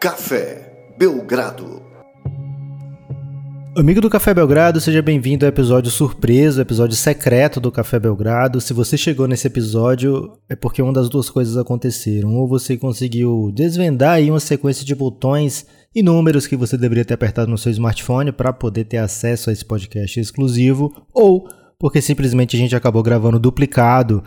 Café Belgrado. Amigo do Café Belgrado, seja bem-vindo ao episódio surpresa, episódio secreto do Café Belgrado. Se você chegou nesse episódio, é porque uma das duas coisas aconteceram. Ou você conseguiu desvendar aí uma sequência de botões e números que você deveria ter apertado no seu smartphone para poder ter acesso a esse podcast exclusivo, ou porque simplesmente a gente acabou gravando duplicado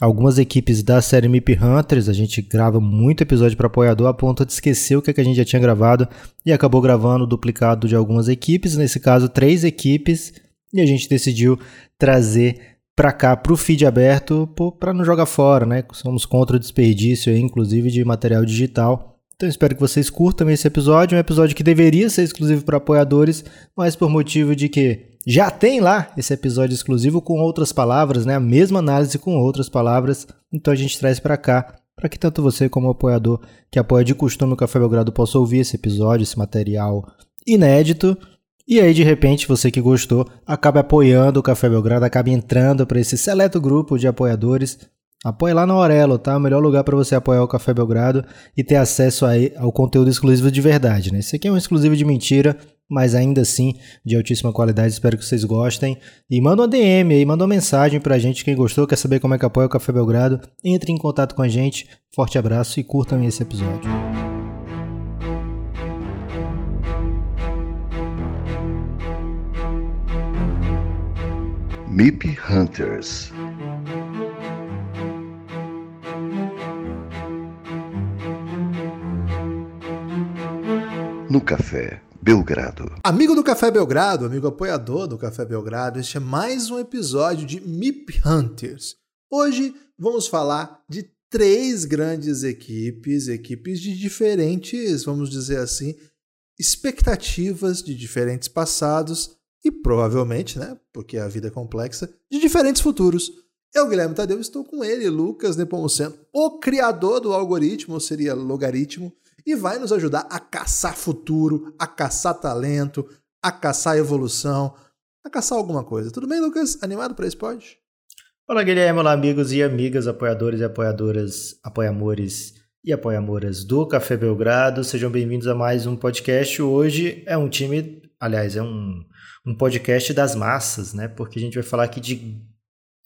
algumas equipes da série MIP Hunters. A gente grava muito episódio para apoiador a ponto de esquecer o que, é que a gente já tinha gravado e acabou gravando duplicado de algumas equipes, nesse caso, três equipes, e a gente decidiu trazer para cá, para o feed aberto, para não jogar fora, né? Somos contra o desperdício, inclusive, de material digital. Então espero que vocês curtam esse episódio, um episódio que deveria ser exclusivo para apoiadores, mas por motivo de que já tem lá esse episódio exclusivo com outras palavras, né? A mesma análise com outras palavras. Então a gente traz para cá, para que tanto você como o apoiador que apoia de costume o Café Belgrado possa ouvir esse episódio, esse material inédito. E aí, de repente, você que gostou, acaba apoiando o Café Belgrado, acaba entrando para esse seleto grupo de apoiadores. Apoie lá na Aurelo, tá? O melhor lugar para você apoiar o Café Belgrado e ter acesso aí ao conteúdo exclusivo de verdade, né? Esse aqui é um exclusivo de mentira, mas ainda assim de altíssima qualidade. Espero que vocês gostem. E manda uma DM aí, manda uma mensagem pra gente. Quem gostou, quer saber como é que apoia o Café Belgrado, entre em contato com a gente. Forte abraço e curtam esse episódio. MIP Hunters no café Belgrado. Amigo do Café Belgrado, amigo apoiador do Café Belgrado, este é mais um episódio de MIP Hunters. Hoje vamos falar de três grandes equipes, equipes de diferentes, vamos dizer assim, expectativas de diferentes passados e provavelmente, né, porque a vida é complexa, de diferentes futuros. Eu, Guilherme Tadeu, estou com ele, Lucas Nepomuceno, o criador do algoritmo, ou seria logaritmo, e vai nos ajudar a caçar futuro, a caçar talento, a caçar evolução, a caçar alguma coisa. Tudo bem, Lucas? Animado para esse pod? Olá, Guilherme. Olá, amigos e amigas, apoiadores e apoiadoras, apoiamores e apoiamoras do Café Belgrado. Sejam bem-vindos a mais um podcast. Hoje é um time, aliás, é um, um podcast das massas, né? Porque a gente vai falar aqui de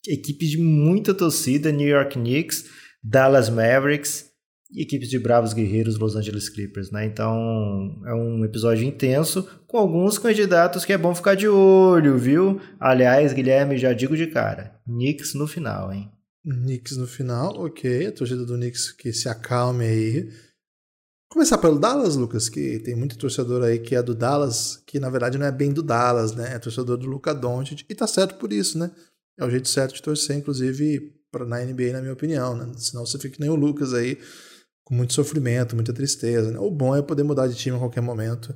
equipes de muita torcida, New York Knicks, Dallas Mavericks, equipes de Bravos Guerreiros Los Angeles Clippers, né? Então é um episódio intenso com alguns candidatos que é bom ficar de olho, viu? Aliás, Guilherme, já digo de cara, Knicks no final, hein? Knicks no final, ok. A torcida do Knicks que se acalme aí. Começar pelo Dallas, Lucas, que tem muito torcedor aí que é do Dallas, que na verdade não é bem do Dallas, né? É torcedor do Luca Doncic e tá certo por isso, né? É o jeito certo de torcer, inclusive, na NBA, na minha opinião, né? Senão você fica que nem o Lucas aí, com muito sofrimento, muita tristeza. Né? O bom é poder mudar de time a qualquer momento.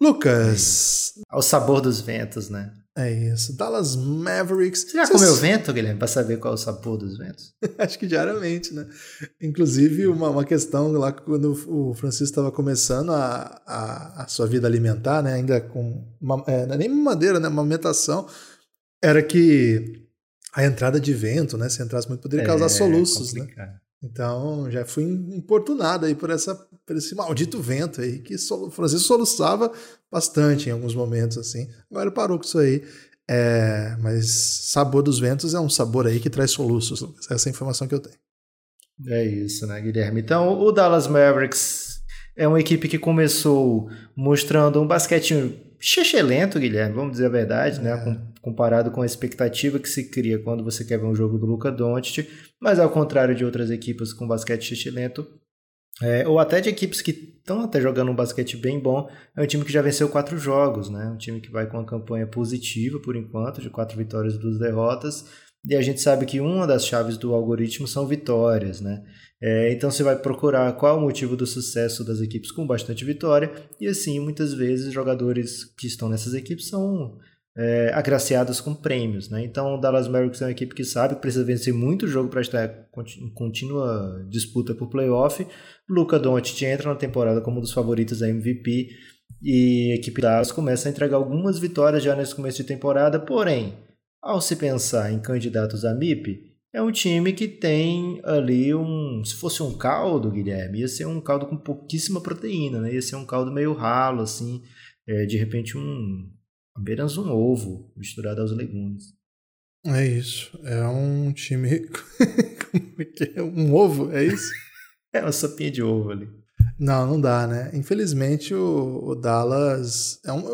Lucas. Ao sabor dos ventos, né? É isso. Dallas Mavericks. Você já Vocês... comeu vento, Guilherme, para saber qual é o sabor dos ventos? Acho que diariamente, né? Inclusive, uma, uma questão lá quando o Francisco estava começando a, a, a, sua vida alimentar, né? Ainda com. Uma, é, é nem madeira, né? Amamentação. Era que a entrada de vento, né? Se entrasse muito, poderia causar é, soluços, né? Então já fui importunado aí por, essa, por esse maldito vento aí que o Francisco soluçava bastante em alguns momentos assim. Agora parou com isso aí. É, mas sabor dos ventos é um sabor aí que traz soluços. Essa é a informação que eu tenho. É isso, né, Guilherme? Então, o Dallas Mavericks é uma equipe que começou mostrando um basquete lento, Guilherme, vamos dizer a verdade, né? É. Comparado com a expectativa que se cria quando você quer ver um jogo do Luca Doncic, mas ao contrário de outras equipes com basquete lento, é, ou até de equipes que estão até jogando um basquete bem bom, é um time que já venceu quatro jogos, né? Um time que vai com uma campanha positiva por enquanto, de quatro vitórias e duas derrotas. E a gente sabe que uma das chaves do algoritmo são vitórias, né? É, então você vai procurar qual o motivo do sucesso das equipes com bastante vitória, e assim, muitas vezes, jogadores que estão nessas equipes são é, agraciados com prêmios. Né? Então, o Dallas Mavericks é uma equipe que sabe que precisa vencer muito jogo para estar em contínua disputa por playoff. Luca Doncic entra na temporada como um dos favoritos da MVP e a equipe Dallas começa a entregar algumas vitórias já nesse começo de temporada, porém, ao se pensar em candidatos a MIP, é um time que tem ali um. Se fosse um caldo, Guilherme, ia ser um caldo com pouquíssima proteína, né? Ia ser um caldo meio ralo, assim. É, de repente, um. apenas um ovo misturado aos legumes. É isso. É um time. É que é? Um ovo? É isso? é uma sopinha de ovo ali. Não, não dá, né? Infelizmente o, o Dallas é um.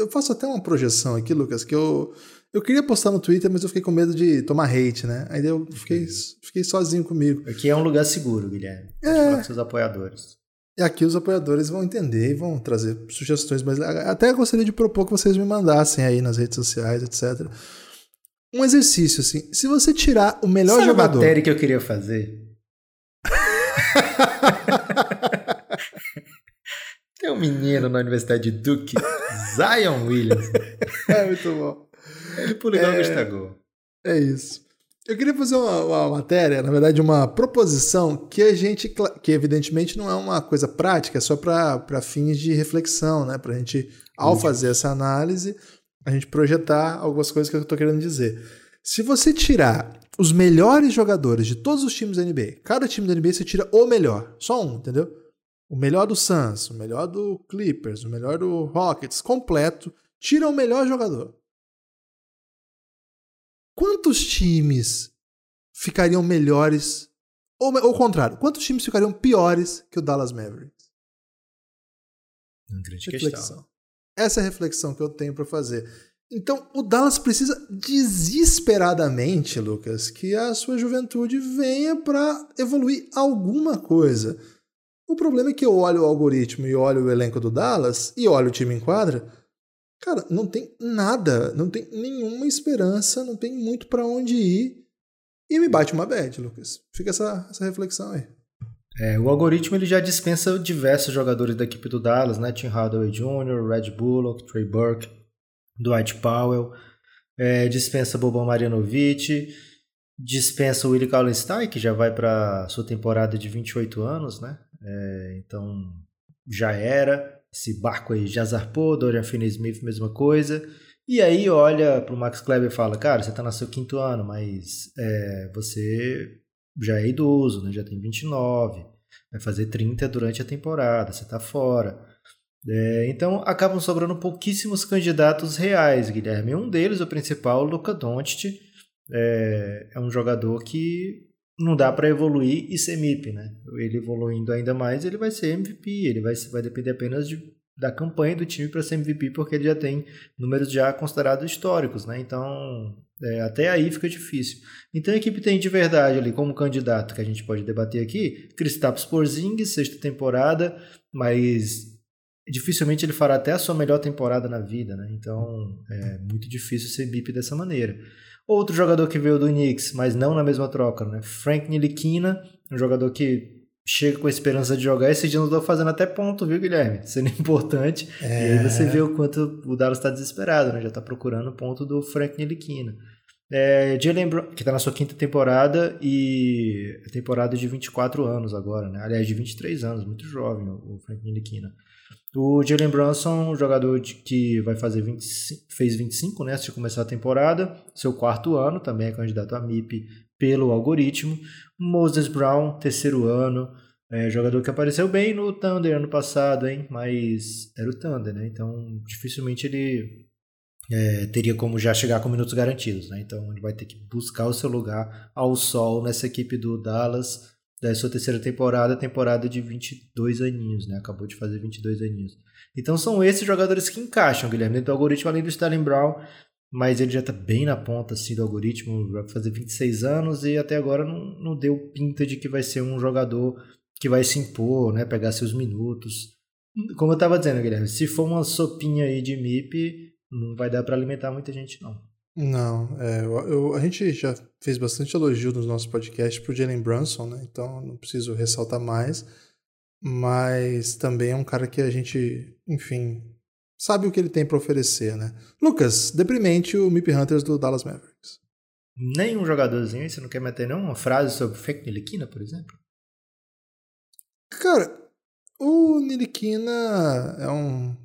Eu faço até uma projeção aqui, Lucas, que eu eu queria postar no Twitter, mas eu fiquei com medo de tomar hate, né? Aí eu fiquei, fiquei sozinho comigo. Aqui é um lugar seguro, Guilherme. É. Com seus apoiadores. E aqui os apoiadores vão entender e vão trazer sugestões, mas até gostaria de propor que vocês me mandassem aí nas redes sociais, etc. Um exercício, assim. Se você tirar o melhor Sabe jogador. a matéria que eu queria fazer? Tem um menino na Universidade de Duke, Zion Williams. É muito bom. Pula igual é, É isso. Eu queria fazer uma, uma, matéria, na verdade, uma proposição que a gente, que evidentemente não é uma coisa prática, é só para fins de reflexão, né? Para a gente, ao fazer essa análise, a gente projetar algumas coisas que eu estou querendo dizer. Se você tirar os melhores jogadores de todos os times da NBA, cada time da NBA você tira o melhor, só um, entendeu? O melhor do Suns, o melhor do Clippers, o melhor do Rockets, completo, tira o melhor jogador. Quantos times ficariam melhores? Ou ao contrário, quantos times ficariam piores que o Dallas Mavericks? Uma grande reflexão. questão. Essa é a reflexão que eu tenho para fazer. Então, o Dallas precisa desesperadamente, Lucas, que a sua juventude venha para evoluir alguma coisa. O problema é que eu olho o algoritmo e olho o elenco do Dallas e olho o time em quadra Cara, não tem nada, não tem nenhuma esperança, não tem muito para onde ir. E me bate uma bad, Lucas. Fica essa, essa reflexão aí. É, o algoritmo ele já dispensa diversos jogadores da equipe do Dallas, né? Tim Hardaway Jr., Red Bullock, Trey Burke, Dwight Powell, é, dispensa Boban Marjanovic, dispensa Willie Kallenstein, que já vai para sua temporada de 28 anos, né? É, então já era esse barco aí já zarpou, Dorian Finney-Smith, mesma coisa. E aí olha para o Max Kleber e fala, cara, você está no seu quinto ano, mas é, você já é idoso, né? já tem 29, vai fazer 30 durante a temporada, você está fora. É, então acabam sobrando pouquíssimos candidatos reais, Guilherme. Um deles, o principal, Luca Doncic, é, é um jogador que não dá para evoluir e ser MIP, né? Ele evoluindo ainda mais, ele vai ser MVP, ele vai, vai depender apenas de, da campanha do time para ser MVP, porque ele já tem números já considerados históricos, né? Então, é, até aí fica difícil. Então a equipe tem de verdade ali como candidato que a gente pode debater aqui, Kristaps Porzingis, sexta temporada, mas dificilmente ele fará até a sua melhor temporada na vida, né? Então é muito difícil ser MIP dessa maneira. Outro jogador que veio do Knicks, mas não na mesma troca, né? Frank Nilikina, um jogador que chega com a esperança de jogar. Esse dia não estou fazendo até ponto, viu, Guilherme? Sendo importante. É... E aí você vê o quanto o Dallas está desesperado, né? Já está procurando ponto do Frank Nilikina. É, Jalen Brown, que está na sua quinta temporada e temporada de 24 anos agora, né? Aliás, de 23 anos, muito jovem o Frank Nilikina. O Jalen Brunson, um jogador de, que vai fazer 25, fez 25 né, antes de começar a temporada, seu quarto ano, também é candidato a MIP pelo algoritmo. Moses Brown, terceiro ano, é, jogador que apareceu bem no Thunder ano passado, hein? mas era o Thunder, né? então dificilmente ele é, teria como já chegar com minutos garantidos. Né? Então ele vai ter que buscar o seu lugar ao sol nessa equipe do Dallas da sua terceira temporada, temporada de 22 aninhos, né? Acabou de fazer 22 aninhos. Então são esses jogadores que encaixam, Guilherme, dentro do algoritmo, além do Sterling Brown, mas ele já está bem na ponta assim, do algoritmo, vai fazer 26 anos e até agora não, não deu pinta de que vai ser um jogador que vai se impor, né? Pegar seus minutos. Como eu estava dizendo, Guilherme, se for uma sopinha aí de MIP, não vai dar para alimentar muita gente, não. Não, é, eu, eu, a gente já fez bastante elogio nos nossos podcasts pro Jalen Brunson, né? Então não preciso ressaltar mais. Mas também é um cara que a gente, enfim, sabe o que ele tem para oferecer, né? Lucas, deprimente o Mip Hunters do Dallas Mavericks. Nenhum jogadorzinho, você não quer meter nenhuma frase sobre Fake Niliquina, por exemplo? Cara, o Niliquina é um,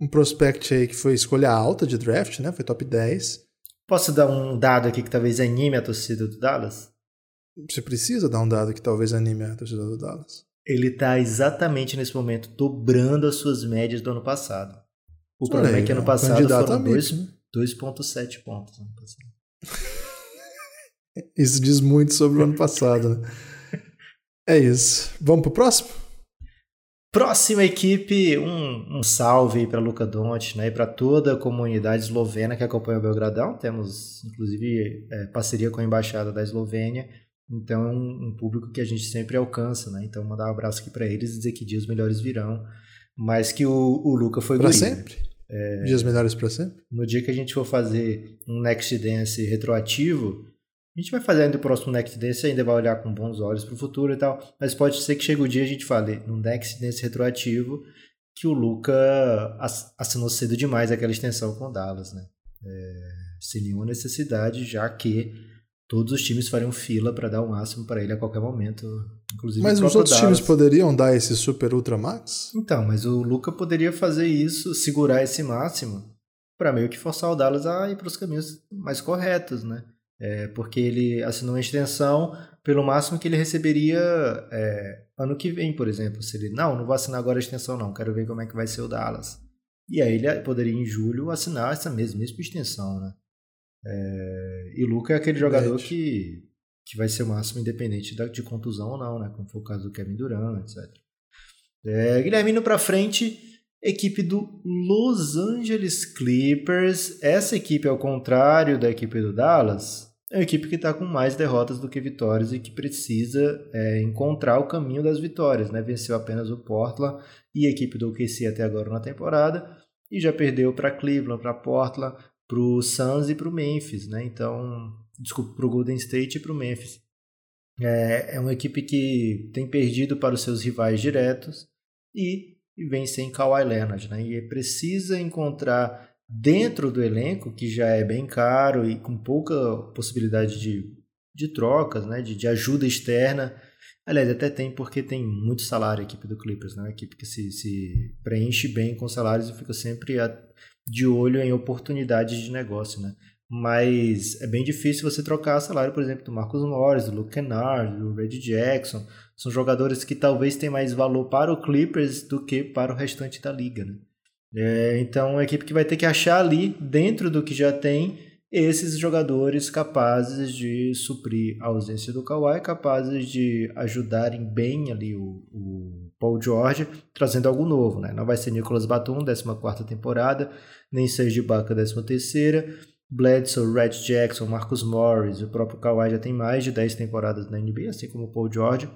um prospect aí que foi escolha alta de draft, né? Foi top 10. Posso dar um dado aqui que talvez anime a torcida do Dallas? Você precisa dar um dado que talvez anime a torcida do Dallas. Ele está exatamente nesse momento dobrando as suas médias do ano passado. O problema aí, é que ano é um passado foram a dois- MIP, né? 2,7 pontos. ano. Isso diz muito sobre o ano passado, né? É isso. Vamos pro próximo? Próxima equipe, um, um salve para Luca Doncic né, e para toda a comunidade eslovena que acompanha o Belgradão. Temos, inclusive, é, parceria com a Embaixada da Eslovênia. Então é um, um público que a gente sempre alcança. Né? Então mandar um abraço aqui para eles e dizer que dias melhores virão. Mas que o, o Luca foi né? sempre? Dias melhores pra sempre? No dia que a gente for fazer um Next Dance retroativo, a gente vai fazer ainda o próximo Next Dance ainda vai olhar com bons olhos para o futuro e tal. Mas pode ser que chegue o dia a gente fale no Next Dance retroativo que o Luca ass- assinou cedo demais aquela extensão com o Dallas, né? É, sem nenhuma necessidade, já que todos os times fariam fila para dar o máximo para ele a qualquer momento, inclusive Mas os outros Dallas. times poderiam dar esse Super Ultra Max? Então, mas o Luca poderia fazer isso, segurar esse máximo, para meio que forçar o Dallas a ir para os caminhos mais corretos, né? É, porque ele assinou uma extensão pelo máximo que ele receberia é, ano que vem, por exemplo. Se ele, não, não vou assinar agora a extensão, não, quero ver como é que vai ser o Dallas. E aí ele poderia, em julho, assinar essa mesma, mesma extensão, né? É, e Luca é aquele jogador que, que vai ser o máximo independente da- de contusão ou não, né? Como foi o caso do Kevin Durant, etc. É, Guilherme, indo pra frente, equipe do Los Angeles Clippers. Essa equipe, ao contrário da equipe do Dallas, é uma equipe que está com mais derrotas do que vitórias e que precisa é, encontrar o caminho das vitórias. Né? Venceu apenas o Portland e a equipe do OKC até agora na temporada e já perdeu para Cleveland, para Portland, para o Suns e para o Memphis. Né? Então, desculpa, para o Golden State e para o Memphis. É, é uma equipe que tem perdido para os seus rivais diretos e, e vem sem Kawhi Leonard, né? E precisa encontrar dentro do elenco, que já é bem caro e com pouca possibilidade de, de trocas, né? De, de ajuda externa. Aliás, até tem porque tem muito salário a equipe do Clippers, né? Uma equipe que se, se preenche bem com salários e fica sempre a- de olho em oportunidades de negócio, né? Mas é bem difícil você trocar salário, por exemplo, do Marcus Morris, do Luke Kennard, do Reggie Jackson. São jogadores que talvez tenham mais valor para o Clippers do que para o restante da liga, né? É, então, é uma equipe que vai ter que achar ali, dentro do que já tem, esses jogadores capazes de suprir a ausência do Kawhi, capazes de ajudarem bem ali o, o Paul George, trazendo algo novo, né? Não vai ser Nicolas Batum, 14ª temporada, nem Serge Ibaka, 13ª. Bledsoe, Red Jackson, Marcus Morris, o próprio Kawhi já tem mais de 10 temporadas na NBA, assim como o Paul George.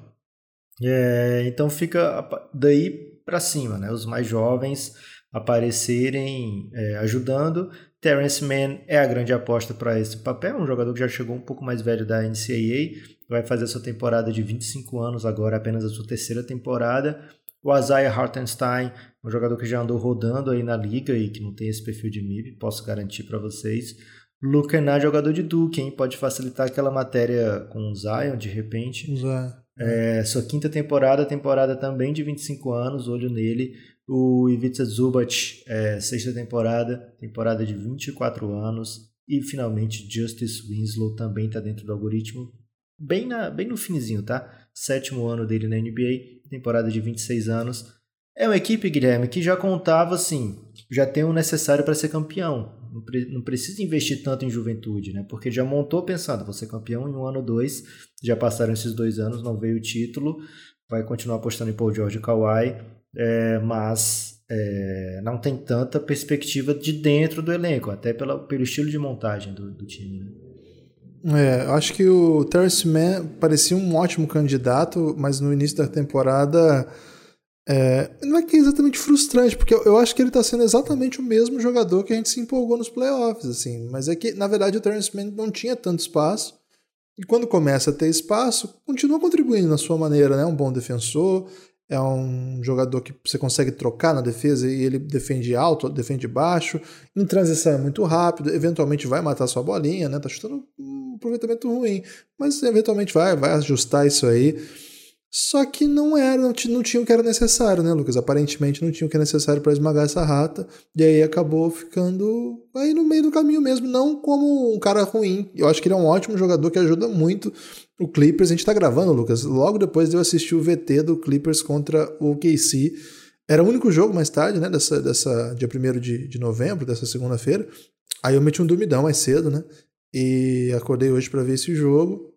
É, então fica daí para cima, né? Os mais jovens aparecerem é, ajudando. Terrence Mann é a grande aposta para esse papel, um jogador que já chegou um pouco mais velho da NCAA, vai fazer a sua temporada de 25 anos agora, apenas a sua terceira temporada. O Isaiah Hartenstein, um jogador que já andou rodando aí na liga e que não tem esse perfil de MIB, posso garantir para vocês. Luke Kennard, jogador de Duke, hein? pode facilitar aquela matéria com o Zion de repente. Já. É, sua quinta temporada, temporada também de 25 anos, olho nele. O Ivica Zubac, é, sexta temporada, temporada de 24 anos. E finalmente Justice Winslow também está dentro do algoritmo, bem, na, bem no finzinho, tá? Sétimo ano dele na NBA, temporada de 26 anos. É uma equipe, Guilherme, que já contava assim, já tem o necessário para ser campeão. Não, pre não, precisa investir tanto em juventude, né? Porque já montou pensando, vou ser campeão em um ano, dois. Já passaram esses dois anos, não veio o título. Vai continuar apostando em Paul George e Kawhi, é, mas é, não tem tanta perspectiva de dentro do elenco, até pela, pelo estilo de montagem do, do time. Né? É, acho que o Terrence Mann parecia um ótimo candidato, mas no início da temporada é, não é que é exatamente frustrante, porque eu, eu acho que ele está sendo exatamente o mesmo jogador que a gente se empolgou nos playoffs, assim. Mas é que, na verdade, o Terrence Mann não tinha tanto espaço. E quando começa a ter espaço, continua contribuindo na sua maneira, né? Um bom defensor, é um jogador que você consegue trocar na defesa e ele defende alto, defende baixo. Em transição é muito rápido, eventualmente vai matar sua bolinha, né? Tá chutando um aproveitamento ruim, mas eventualmente vai, vai ajustar isso aí. Só que não era, não, não tinha o que era necessário, né, Lucas? Aparentemente não tinha o que era necessário para esmagar essa rata. E aí acabou ficando aí no meio do caminho mesmo, não como um cara ruim. Eu acho que ele é um ótimo jogador que ajuda muito o Clippers. A gente tá gravando, Lucas, logo depois de eu assistir o VT do Clippers contra o KC. Era o único jogo mais tarde, né? Dessa, dessa dia 1 de, de novembro, dessa segunda-feira. Aí eu meti um dormidão mais cedo, né? E acordei hoje para ver esse jogo.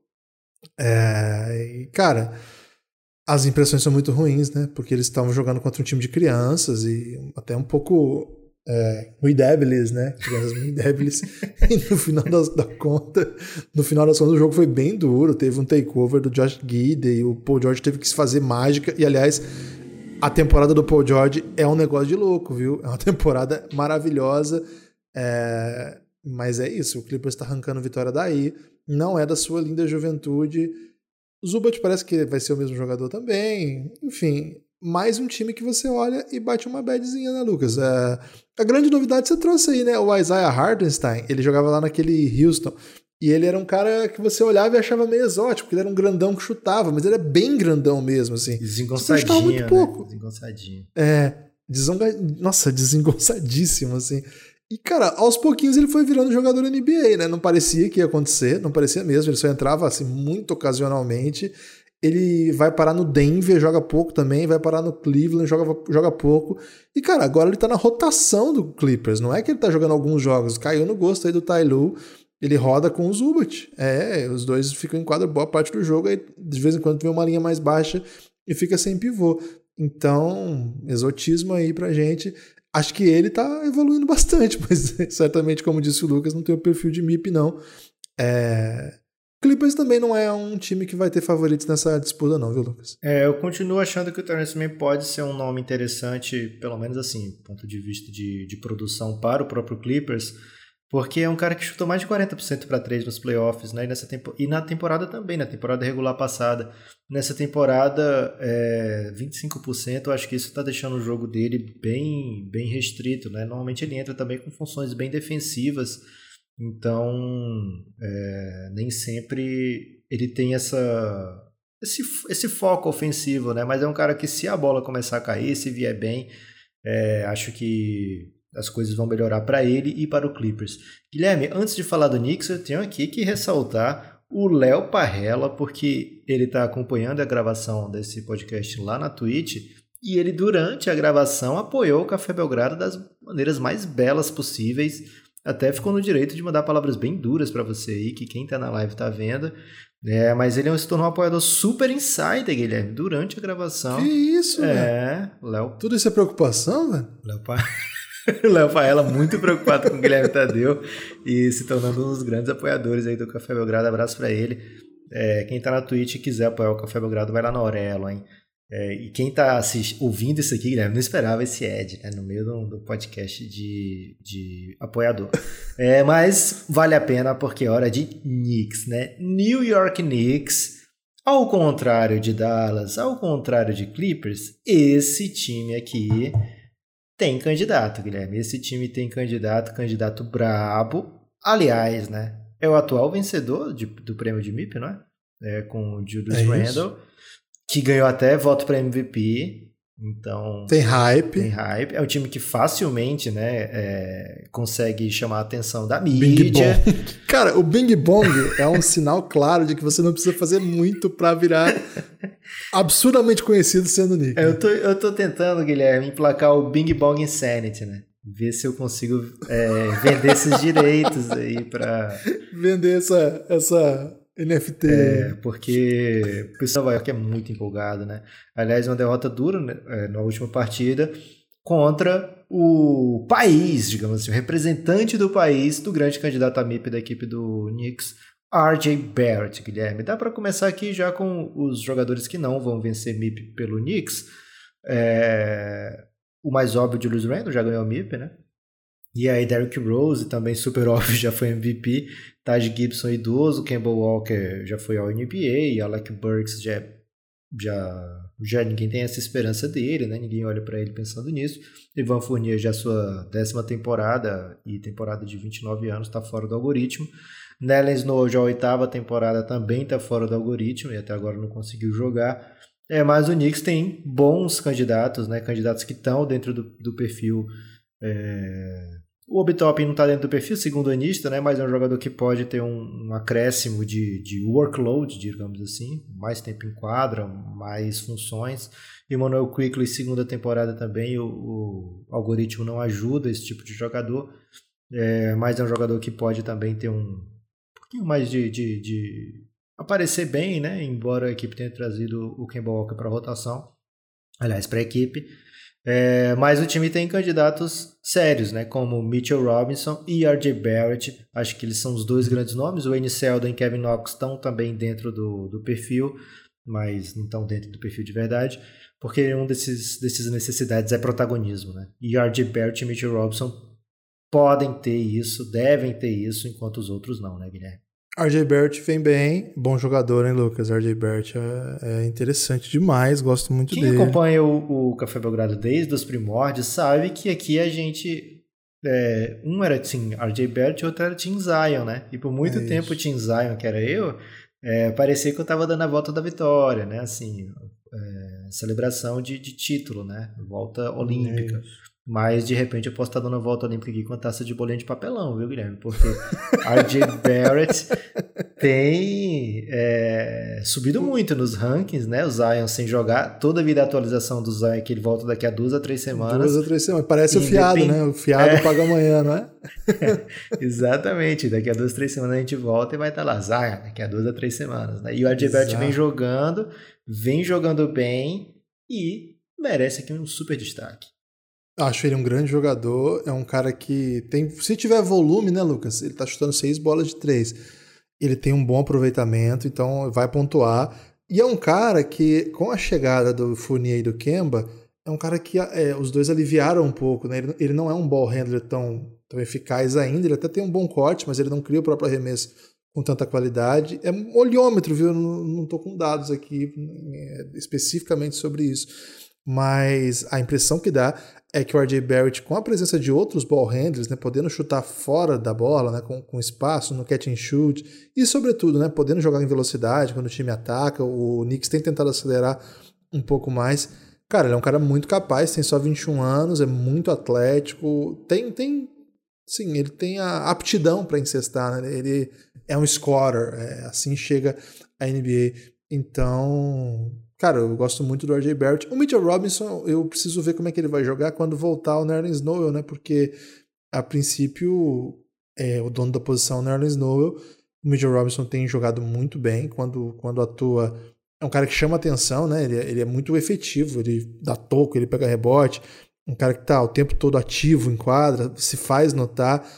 É, e, cara as impressões são muito ruins, né? Porque eles estavam jogando contra um time de crianças e até um pouco é, muito débiles, né? Crianças muito débiles. e no final das, da conta, no final das contas, o jogo foi bem duro. Teve um takeover do Josh Gidey, o Paul George teve que se fazer mágica. E aliás, a temporada do Paul George é um negócio de louco, viu? É uma temporada maravilhosa. É... Mas é isso, o Clippers está arrancando vitória daí. Não é da sua linda juventude o Zubat parece que vai ser o mesmo jogador também. Enfim, mais um time que você olha e bate uma badzinha, né, Lucas? É, a grande novidade você trouxe aí, né? O Isaiah Hartenstein, ele jogava lá naquele Houston. E ele era um cara que você olhava e achava meio exótico, porque ele era um grandão que chutava, mas ele é bem grandão mesmo, assim. Desengonçadinho, muito né? pouco. Desengonçadinho. É, desenga... nossa, desengonçadíssimo, assim. E, cara, aos pouquinhos ele foi virando jogador NBA, né? Não parecia que ia acontecer, não parecia mesmo, ele só entrava assim muito ocasionalmente. Ele vai parar no Denver, joga pouco também, vai parar no Cleveland, joga, joga pouco. E, cara, agora ele tá na rotação do Clippers, não é que ele tá jogando alguns jogos, caiu no gosto aí do Tyloo, ele roda com o Zubat. É, os dois ficam em quadra boa parte do jogo, aí de vez em quando vem uma linha mais baixa e fica sem pivô. Então, exotismo aí pra gente. Acho que ele tá evoluindo bastante, mas certamente, como disse o Lucas, não tem o perfil de MIP, não. É... Clippers também não é um time que vai ter favoritos nessa disputa, não, viu, Lucas? É, eu continuo achando que o Terence Mann pode ser um nome interessante, pelo menos assim, ponto de vista de, de produção para o próprio Clippers porque é um cara que chutou mais de 40% para 3 nos playoffs, né? E, nessa tempo... e na temporada também, na temporada regular passada. Nessa temporada, é... 25%, eu acho que isso está deixando o jogo dele bem, bem restrito, né? Normalmente ele entra também com funções bem defensivas, então é... nem sempre ele tem essa esse, esse foco ofensivo, né? Mas é um cara que se a bola começar a cair, se vier bem, é... acho que as coisas vão melhorar para ele e para o Clippers. Guilherme, antes de falar do Knicks, eu tenho aqui que ressaltar o Léo Parrella, porque ele está acompanhando a gravação desse podcast lá na Twitch e ele, durante a gravação, apoiou o Café Belgrado das maneiras mais belas possíveis. Até ficou no direito de mandar palavras bem duras para você aí, que quem está na live está vendo. É, mas ele se tornou um apoiador super insider, Guilherme, durante a gravação. Que isso, É, Léo. Tudo isso é preocupação, velho? Léo Parrella. Léo Faela muito preocupado com o Guilherme Tadeu e se tornando um dos grandes apoiadores aí do Café Belgrado. Abraço para ele. É, quem tá na Twitch e quiser apoiar o Café Belgrado, vai lá na Aurelo, hein? É, e quem tá ouvindo isso aqui, Guilherme, não esperava esse Ed, né? No meio do, do podcast de, de apoiador. É, mas vale a pena porque é hora de Knicks, né? New York Knicks. Ao contrário de Dallas, ao contrário de Clippers, esse time aqui tem candidato, Guilherme. Esse time tem candidato, candidato brabo. Aliás, né? É o atual vencedor de, do prêmio de MIP, não é? é com o Julius é Randle, que ganhou até voto para MVP. Então. Tem hype. Tem hype. É um time que facilmente, né, é, consegue chamar a atenção da mídia. Bing Bong. Cara, o Bing Bong é um sinal claro de que você não precisa fazer muito para virar absurdamente conhecido sendo Nick. Eu tô, eu tô tentando, Guilherme, emplacar o Bing Bong Insanity, né? Ver se eu consigo é, vender esses direitos aí para Vender essa, essa NFT. É, porque o pessoal Nova York é muito empolgado, né? Aliás, uma derrota dura né, é, na última partida contra o país, digamos assim, o representante do país do grande candidato a MIP da equipe do Knicks, RJ Barrett, Guilherme. Dá para começar aqui já com os jogadores que não vão vencer MIP pelo Knicks. É... O mais óbvio, Julius Randle já ganhou MIP, né? E aí Derrick Rose também super óbvio já foi MVP, Taj Gibson idoso, Campbell Walker já foi ao NBA, Alec Burks já já já ninguém tem essa esperança dele, né? Ninguém olha para ele pensando nisso. Ivan Fournier já sua décima temporada e temporada de 29 anos está fora do algoritmo. Nellen Snow já a oitava temporada também está fora do algoritmo e até agora não conseguiu jogar. É, mas o Knicks tem bons candidatos, né? Candidatos que estão dentro do, do perfil. É... O Obitop não está dentro do perfil segundo anista, né? Mas é um jogador que pode ter um, um acréscimo de, de workload, digamos assim, mais tempo em quadra, mais funções. E Manuel Quickly, segunda temporada também, o, o, algoritmo não ajuda esse tipo de jogador, é, mas é um jogador que pode também ter um pouquinho mais de, de, de aparecer bem, né? Embora a equipe tenha trazido o Kemba Walker para rotação, aliás, para a equipe. É, mas o time tem candidatos sérios, né? Como Mitchell Robinson e RJ Barrett. Acho que eles são os dois grandes nomes. O Wayne Seldon e Kevin Knox estão também dentro do, do perfil, mas não estão dentro do perfil de verdade, porque um desses, desses necessidades é protagonismo, né? E RJ Barrett e Mitchell Robinson podem ter isso, devem ter isso, enquanto os outros não, né, Guilherme? RJ Barrett vem bem, bom jogador, hein, Lucas? RJ Barrett é, é interessante demais, gosto muito Quem dele. Quem acompanha o, o, Café Belgrado desde os primórdios sabe que aqui a gente. É, um era Team RJ Barrett e outro era Team Zion, né? E por muito é tempo o Team Zion, que era eu, é, parecia que eu tava dando a volta da vitória, né? Assim, é, celebração de, de, título, né? Volta olímpica. Mas de repente eu posso estar dando a volta olímpica aqui com a taça de bolinha de papelão, viu, Guilherme? Porque RJ Barrett tem é, subido muito nos rankings, né? O Zion sem jogar. Toda a vida a atualização do Zion é que ele volta daqui a duas a três semanas. Duas a três semanas. Parece o fiado, né? O fiado é. paga amanhã, não é? Exatamente. Daqui a duas, três semanas a gente volta e vai estar lá. Zion, daqui a duas a três semanas. Né? E o RJ Barrett vem jogando, vem jogando bem e merece aqui um super destaque. Acho ele um grande jogador. É um cara que tem. Se tiver volume, né, Lucas? Ele tá chutando seis bolas de três. Ele tem um bom aproveitamento, então vai pontuar. E é um cara que, com a chegada do Fournier e do Kemba, é um cara que é, os dois aliviaram um pouco, né? Ele, ele, não é um ball handler tão, tão eficaz ainda. Ele até tem um bom corte, mas ele não cria o próprio arremesso com tanta qualidade. É um olhômetro, viu? Eu não, não tô com dados aqui é, especificamente sobre isso. Mas a impressão que dá é que o RJ Barrett, com a presença de outros ball handlers, né, podendo chutar fora da bola, né, com, com espaço no catch and shoot, e sobretudo, né, podendo jogar em velocidade quando o time ataca, o Knicks tem tentado acelerar um pouco mais. Cara, ele é um cara muito capaz, tem só 21 anos, é muito atlético, tem, tem sim, ele tem a aptidão para incestar, né? ele é um scorer, é, assim chega a NBA. Então, Cara, eu gosto muito do RJ Barrett. O Mitchell Robinson, eu preciso ver como é que ele vai jogar quando voltar o Nerlens Noel, né? Porque, a princípio, é, o dono da posição, o Nerlens Noel, o Mitchell Robinson tem jogado muito bem quando, quando atua. É um cara que chama atenção, né? Ele, é, ele é muito efetivo, ele dá toco, ele pega rebote. Um cara que tá o tempo todo ativo em quadra, se faz notar,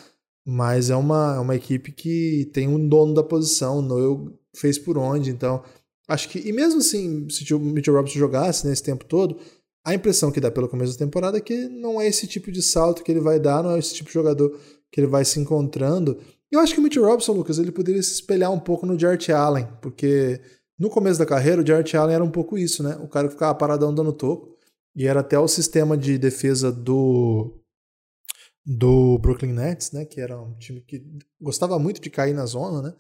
mas é uma, é uma equipe que tem um dono da posição, o Noel fez por onde, então Acho que, e mesmo assim, se o Mitchell Robinson jogasse nesse tempo todo, a impressão que dá pelo começo da temporada é que não é esse tipo de salto que ele vai dar, não é esse tipo de jogador que ele vai se encontrando. Eu acho que o Mitchell Robinson, Lucas, ele poderia se espelhar um pouco no Jarrett Allen, porque no começo da carreira o Jarrett Allen era um pouco isso, né? O cara que ficava paradão dando toco, e era até o sistema de defesa do do Brooklyn Nets, né, que era um time que gostava muito de cair na zona, né?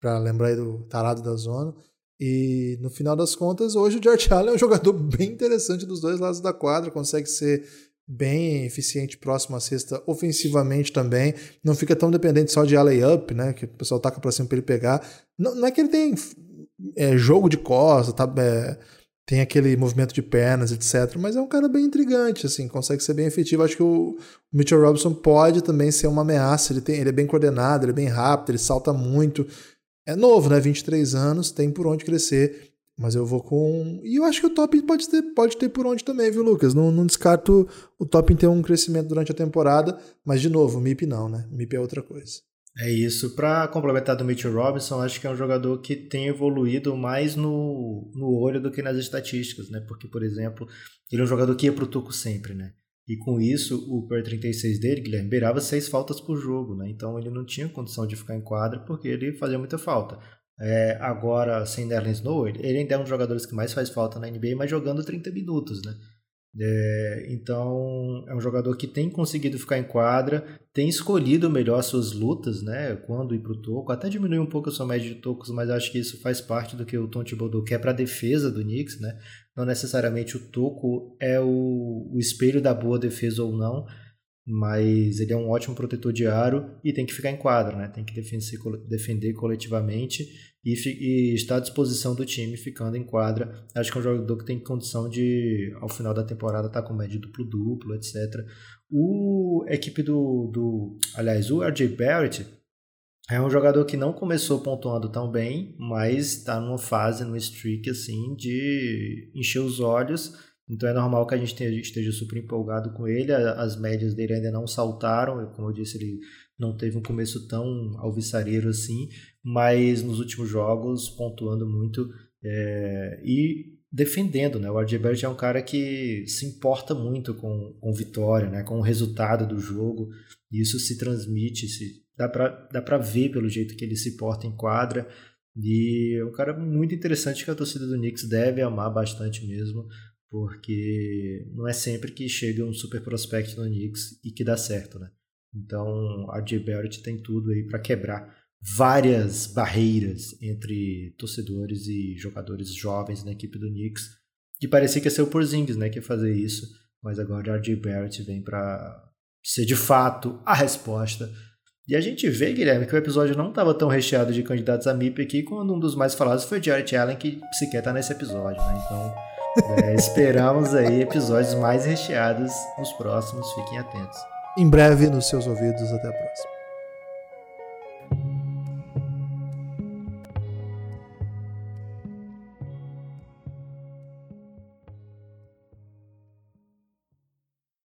Para lembrar aí do tarado da zona. E no final das contas, hoje o George Allen é um jogador bem interessante dos dois lados da quadra, consegue ser bem eficiente próximo à cesta ofensivamente também. Não fica tão dependente só de alley-up, né? Que o pessoal taca pra cima pra ele pegar. Não, não é que ele tem é, jogo de costa, tá, é, tem aquele movimento de pernas, etc. Mas é um cara bem intrigante, assim, consegue ser bem efetivo. Acho que o Mitchell Robinson pode também ser uma ameaça. Ele, tem, ele é bem coordenado, ele é bem rápido, ele salta muito é novo, né? 23 anos, tem por onde crescer. Mas eu vou com. E eu acho que o top pode ter, pode ter por onde também, viu, Lucas? Não, não descarto o top em ter um crescimento durante a temporada. Mas, de novo, MIP não, né? MIP é outra coisa. É isso. Para complementar do Mitchell Robinson, acho que é um jogador que tem evoluído mais no, no olho do que nas estatísticas, né? Porque, por exemplo, ele é um jogador que ia pro Tuco sempre, né? E com isso, o per 36 dele, Guilherme, beirava seis faltas por jogo, né? Então ele não tinha condição de ficar em quadra porque ele fazia muita falta. É, agora, sem Nerlens Snow, ele ainda é um dos jogadores que mais faz falta na NBA, mas jogando 30 minutos, né? É, então é um jogador que tem conseguido ficar em quadra, tem escolhido melhor suas lutas, né? Quando ir para o toco, até diminuiu um pouco a sua média de tocos, mas acho que isso faz parte do que o Tom Thibodeau quer para a defesa do Knicks, né? Não necessariamente o toco é o, o espelho da boa defesa ou não, mas ele é um ótimo protetor de aro e tem que ficar em quadra, né? Tem que defender, coletivamente e, e está à disposição do time ficando em quadra. Acho que é um jogador que tem condição de, ao final da temporada, estar tá com média duplo-duplo, etc. O equipe do, do. Aliás, o RJ Barrett é um jogador que não começou pontuando tão bem, mas está numa fase, numa streak assim, de encher os olhos então é normal que a gente esteja super empolgado com ele. As médias dele ainda não saltaram, como eu disse, ele não teve um começo tão alvissareiro assim, mas nos últimos jogos pontuando muito é, e defendendo, né? O RJ Barrett é um cara que se importa muito com, com vitória, né? Com o resultado do jogo. E isso se transmite, se dá para dá para ver pelo jeito que ele se porta em quadra. E é um cara muito interessante que a torcida do Knicks deve amar bastante mesmo porque não é sempre que chega um super prospect no Knicks e que dá certo, né? Então, a J. Barrett tem tudo aí para quebrar várias barreiras entre torcedores e jogadores jovens na equipe do Knicks, que parecia que ia ser o Porzingis, né, que ia fazer isso, mas agora a R.J. Barrett vem para ser de fato a resposta. E a gente vê, Guilherme, que o episódio não estava tão recheado de candidatos a MIP aqui, quando um dos mais falados foi Jarrett Allen, que sequer está nesse episódio, né? Então, é, esperamos aí episódios mais recheados nos próximos. Fiquem atentos. Em breve nos seus ouvidos. Até a próxima.